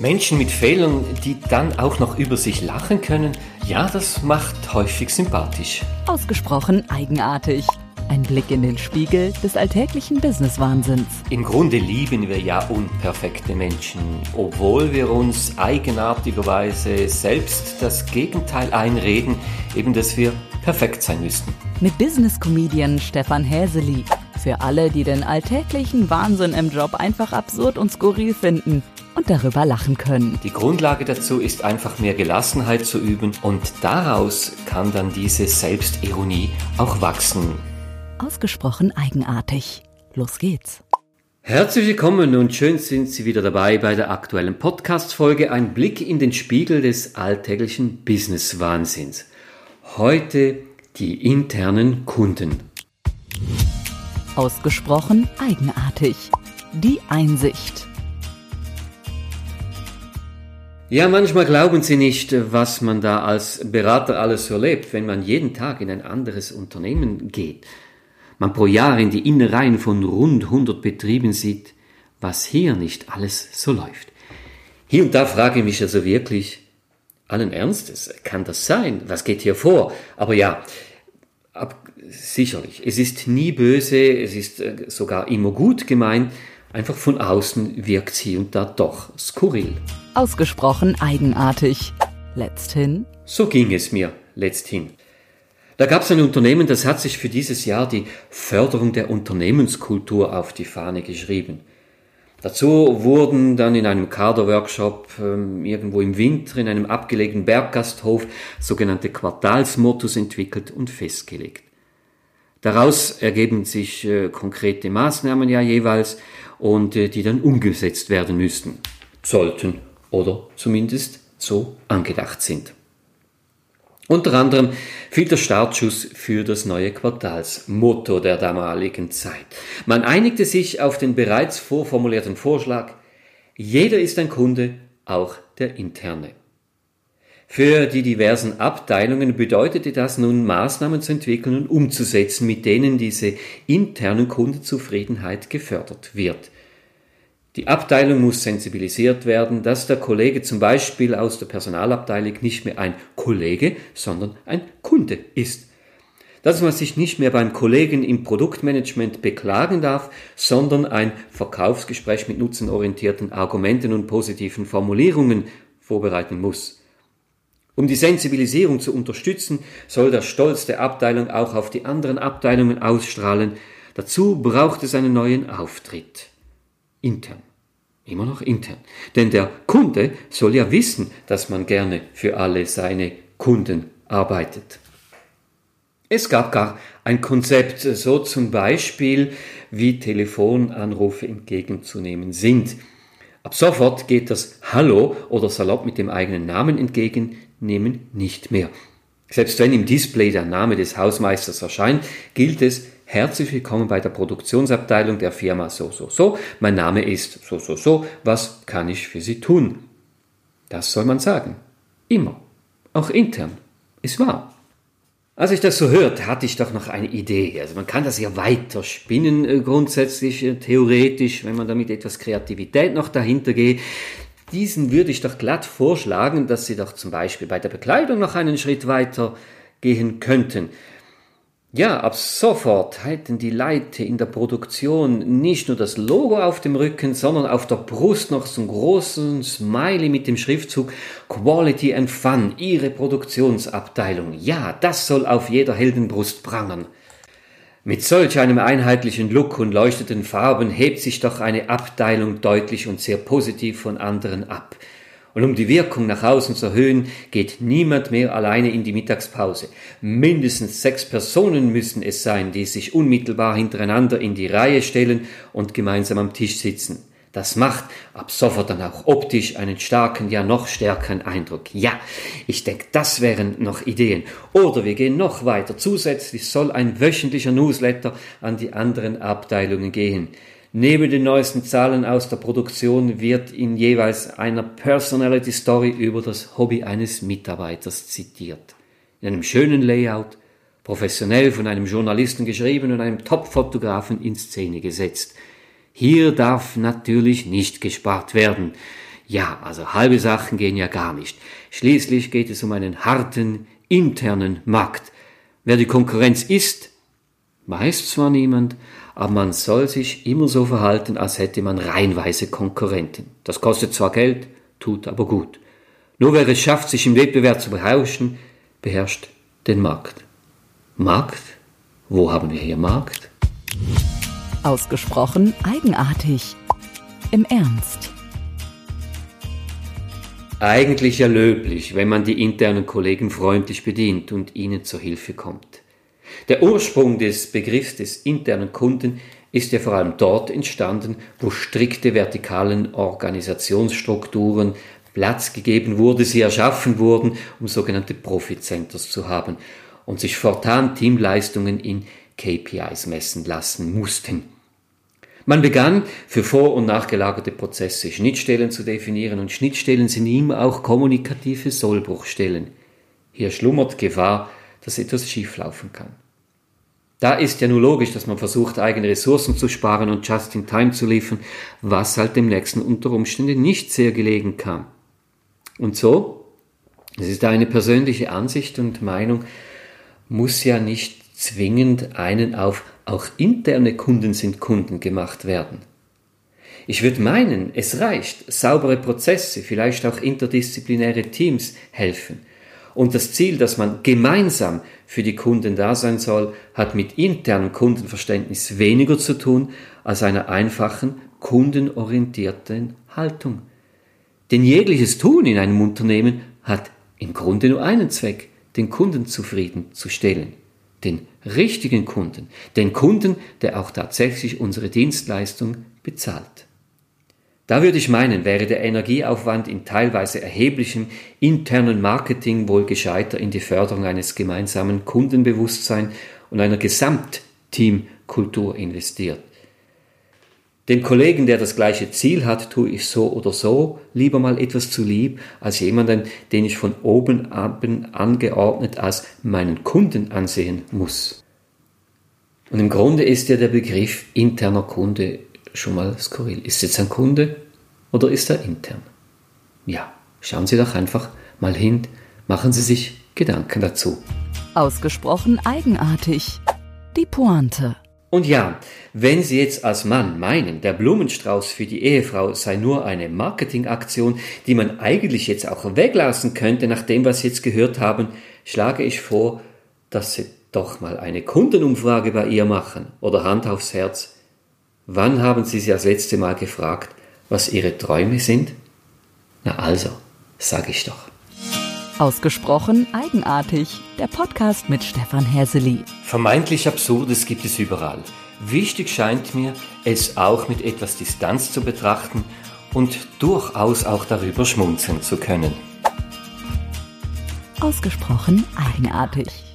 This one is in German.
Menschen mit Fehlern, die dann auch noch über sich lachen können, ja, das macht häufig sympathisch. Ausgesprochen eigenartig. Ein Blick in den Spiegel des alltäglichen Business-Wahnsinns. Im Grunde lieben wir ja unperfekte Menschen, obwohl wir uns eigenartigerweise selbst das Gegenteil einreden, eben dass wir perfekt sein müssten. Mit Business-Comedian Stefan Häseli. Für alle, die den alltäglichen Wahnsinn im Job einfach absurd und skurril finden und darüber lachen können. Die Grundlage dazu ist einfach mehr Gelassenheit zu üben und daraus kann dann diese Selbstironie auch wachsen. Ausgesprochen eigenartig. Los geht's. Herzlich willkommen und schön sind Sie wieder dabei bei der aktuellen Podcast-Folge Ein Blick in den Spiegel des alltäglichen Business-Wahnsinns. Heute die internen Kunden. Ausgesprochen eigenartig. Die Einsicht. Ja, manchmal glauben Sie nicht, was man da als Berater alles so lebt, wenn man jeden Tag in ein anderes Unternehmen geht. Man pro Jahr in die Innereien von rund 100 Betrieben sieht, was hier nicht alles so läuft. Hier und da frage ich mich also wirklich, allen Ernstes, kann das sein? Was geht hier vor? Aber ja, ab, sicherlich, es ist nie böse, es ist äh, sogar immer gut gemeint, einfach von außen wirkt sie und da doch skurril. Ausgesprochen eigenartig. Letzthin. So ging es mir letzthin. Da gab es ein Unternehmen, das hat sich für dieses Jahr die Förderung der Unternehmenskultur auf die Fahne geschrieben. Dazu wurden dann in einem Kaderworkshop ähm, irgendwo im Winter in einem abgelegenen Berggasthof sogenannte Quartalsmottos entwickelt und festgelegt. Daraus ergeben sich äh, konkrete Maßnahmen ja jeweils und äh, die dann umgesetzt werden müssten, sollten oder zumindest so angedacht sind. Unter anderem fiel der Startschuss für das neue Quartalsmotto der damaligen Zeit. Man einigte sich auf den bereits vorformulierten Vorschlag, jeder ist ein Kunde, auch der interne. Für die diversen Abteilungen bedeutete das nun Maßnahmen zu entwickeln und umzusetzen, mit denen diese internen Kundenzufriedenheit gefördert wird. Die Abteilung muss sensibilisiert werden, dass der Kollege zum Beispiel aus der Personalabteilung nicht mehr ein Kollege, sondern ein Kunde ist. Dass man sich nicht mehr beim Kollegen im Produktmanagement beklagen darf, sondern ein Verkaufsgespräch mit nutzenorientierten Argumenten und positiven Formulierungen vorbereiten muss. Um die Sensibilisierung zu unterstützen, soll der Stolz der Abteilung auch auf die anderen Abteilungen ausstrahlen. Dazu braucht es einen neuen Auftritt. Intern. Immer noch intern. Denn der Kunde soll ja wissen, dass man gerne für alle seine Kunden arbeitet. Es gab gar ein Konzept, so zum Beispiel, wie Telefonanrufe entgegenzunehmen sind. Ab sofort geht das Hallo oder salopp mit dem eigenen Namen entgegennehmen nicht mehr. Selbst wenn im Display der Name des Hausmeisters erscheint, gilt es, Herzlich willkommen bei der Produktionsabteilung der Firma so, so, so. Mein Name ist so, so, so. Was kann ich für Sie tun? Das soll man sagen. Immer. Auch intern. Ist wahr. Als ich das so hörte, hatte ich doch noch eine Idee. Also man kann das ja weiter spinnen, äh, grundsätzlich, äh, theoretisch, wenn man damit etwas Kreativität noch dahinter geht. Diesen würde ich doch glatt vorschlagen, dass Sie doch zum Beispiel bei der Bekleidung noch einen Schritt weiter gehen könnten. Ja, ab sofort hätten die Leute in der Produktion nicht nur das Logo auf dem Rücken, sondern auf der Brust noch so einen großen Smiley mit dem Schriftzug Quality and Fun, ihre Produktionsabteilung. Ja, das soll auf jeder Heldenbrust prangern. Mit solch einem einheitlichen Look und leuchtenden Farben hebt sich doch eine Abteilung deutlich und sehr positiv von anderen ab. Und um die Wirkung nach außen zu erhöhen, geht niemand mehr alleine in die Mittagspause. Mindestens sechs Personen müssen es sein, die sich unmittelbar hintereinander in die Reihe stellen und gemeinsam am Tisch sitzen. Das macht ab sofort dann auch optisch einen starken, ja noch stärkeren Eindruck. Ja, ich denke, das wären noch Ideen. Oder wir gehen noch weiter. Zusätzlich soll ein wöchentlicher Newsletter an die anderen Abteilungen gehen. Neben den neuesten Zahlen aus der Produktion wird in jeweils einer Personality Story über das Hobby eines Mitarbeiters zitiert. In einem schönen Layout, professionell von einem Journalisten geschrieben und einem Top-Fotografen in Szene gesetzt. Hier darf natürlich nicht gespart werden. Ja, also halbe Sachen gehen ja gar nicht. Schließlich geht es um einen harten, internen Markt. Wer die Konkurrenz ist, weiß zwar niemand, aber man soll sich immer so verhalten, als hätte man reihenweise Konkurrenten. Das kostet zwar Geld, tut aber gut. Nur wer es schafft, sich im Wettbewerb zu beherrschen, beherrscht den Markt. Markt? Wo haben wir hier Markt? Ausgesprochen eigenartig. Im Ernst. Eigentlich ja löblich, wenn man die internen Kollegen freundlich bedient und ihnen zur Hilfe kommt. Der Ursprung des Begriffs des internen Kunden ist ja vor allem dort entstanden, wo strikte vertikalen Organisationsstrukturen Platz gegeben wurde, sie erschaffen wurden, um sogenannte Profit-Centers zu haben und sich fortan Teamleistungen in KPIs messen lassen mussten. Man begann für vor- und nachgelagerte Prozesse Schnittstellen zu definieren und Schnittstellen sind immer auch kommunikative Sollbruchstellen. Hier schlummert Gefahr, dass etwas schieflaufen kann. Da ist ja nur logisch, dass man versucht, eigene Ressourcen zu sparen und just in time zu liefern, was halt dem nächsten unter Umständen nicht sehr gelegen kam. Und so, das ist eine persönliche Ansicht und Meinung, muss ja nicht zwingend einen auf auch interne Kunden sind Kunden gemacht werden. Ich würde meinen, es reicht, saubere Prozesse, vielleicht auch interdisziplinäre Teams helfen. Und das Ziel, dass man gemeinsam für die Kunden da sein soll, hat mit internem Kundenverständnis weniger zu tun als einer einfachen, kundenorientierten Haltung. Denn jegliches Tun in einem Unternehmen hat im Grunde nur einen Zweck, den Kunden zufriedenzustellen. Den richtigen Kunden, den Kunden, der auch tatsächlich unsere Dienstleistung bezahlt. Da würde ich meinen, wäre der Energieaufwand in teilweise erheblichem internen Marketing wohl gescheiter in die Förderung eines gemeinsamen Kundenbewusstseins und einer Gesamtteamkultur investiert. Dem Kollegen, der das gleiche Ziel hat, tue ich so oder so lieber mal etwas zu lieb, als jemanden, den ich von oben ab angeordnet als meinen Kunden ansehen muss. Und im Grunde ist ja der Begriff interner Kunde schon mal skurril. Ist jetzt ein Kunde oder ist er intern? Ja, schauen Sie doch einfach mal hin, machen Sie sich Gedanken dazu. Ausgesprochen eigenartig. Die Pointe. Und ja, wenn Sie jetzt als Mann meinen, der Blumenstrauß für die Ehefrau sei nur eine Marketingaktion, die man eigentlich jetzt auch weglassen könnte, nach dem, was Sie jetzt gehört haben, schlage ich vor, dass Sie doch mal eine Kundenumfrage bei ihr machen oder Hand aufs Herz. Wann haben Sie sie das letzte Mal gefragt, was Ihre Träume sind? Na also, sag ich doch. Ausgesprochen eigenartig. Der Podcast mit Stefan Häseli. Vermeintlich Absurdes gibt es überall. Wichtig scheint mir, es auch mit etwas Distanz zu betrachten und durchaus auch darüber schmunzeln zu können. Ausgesprochen eigenartig.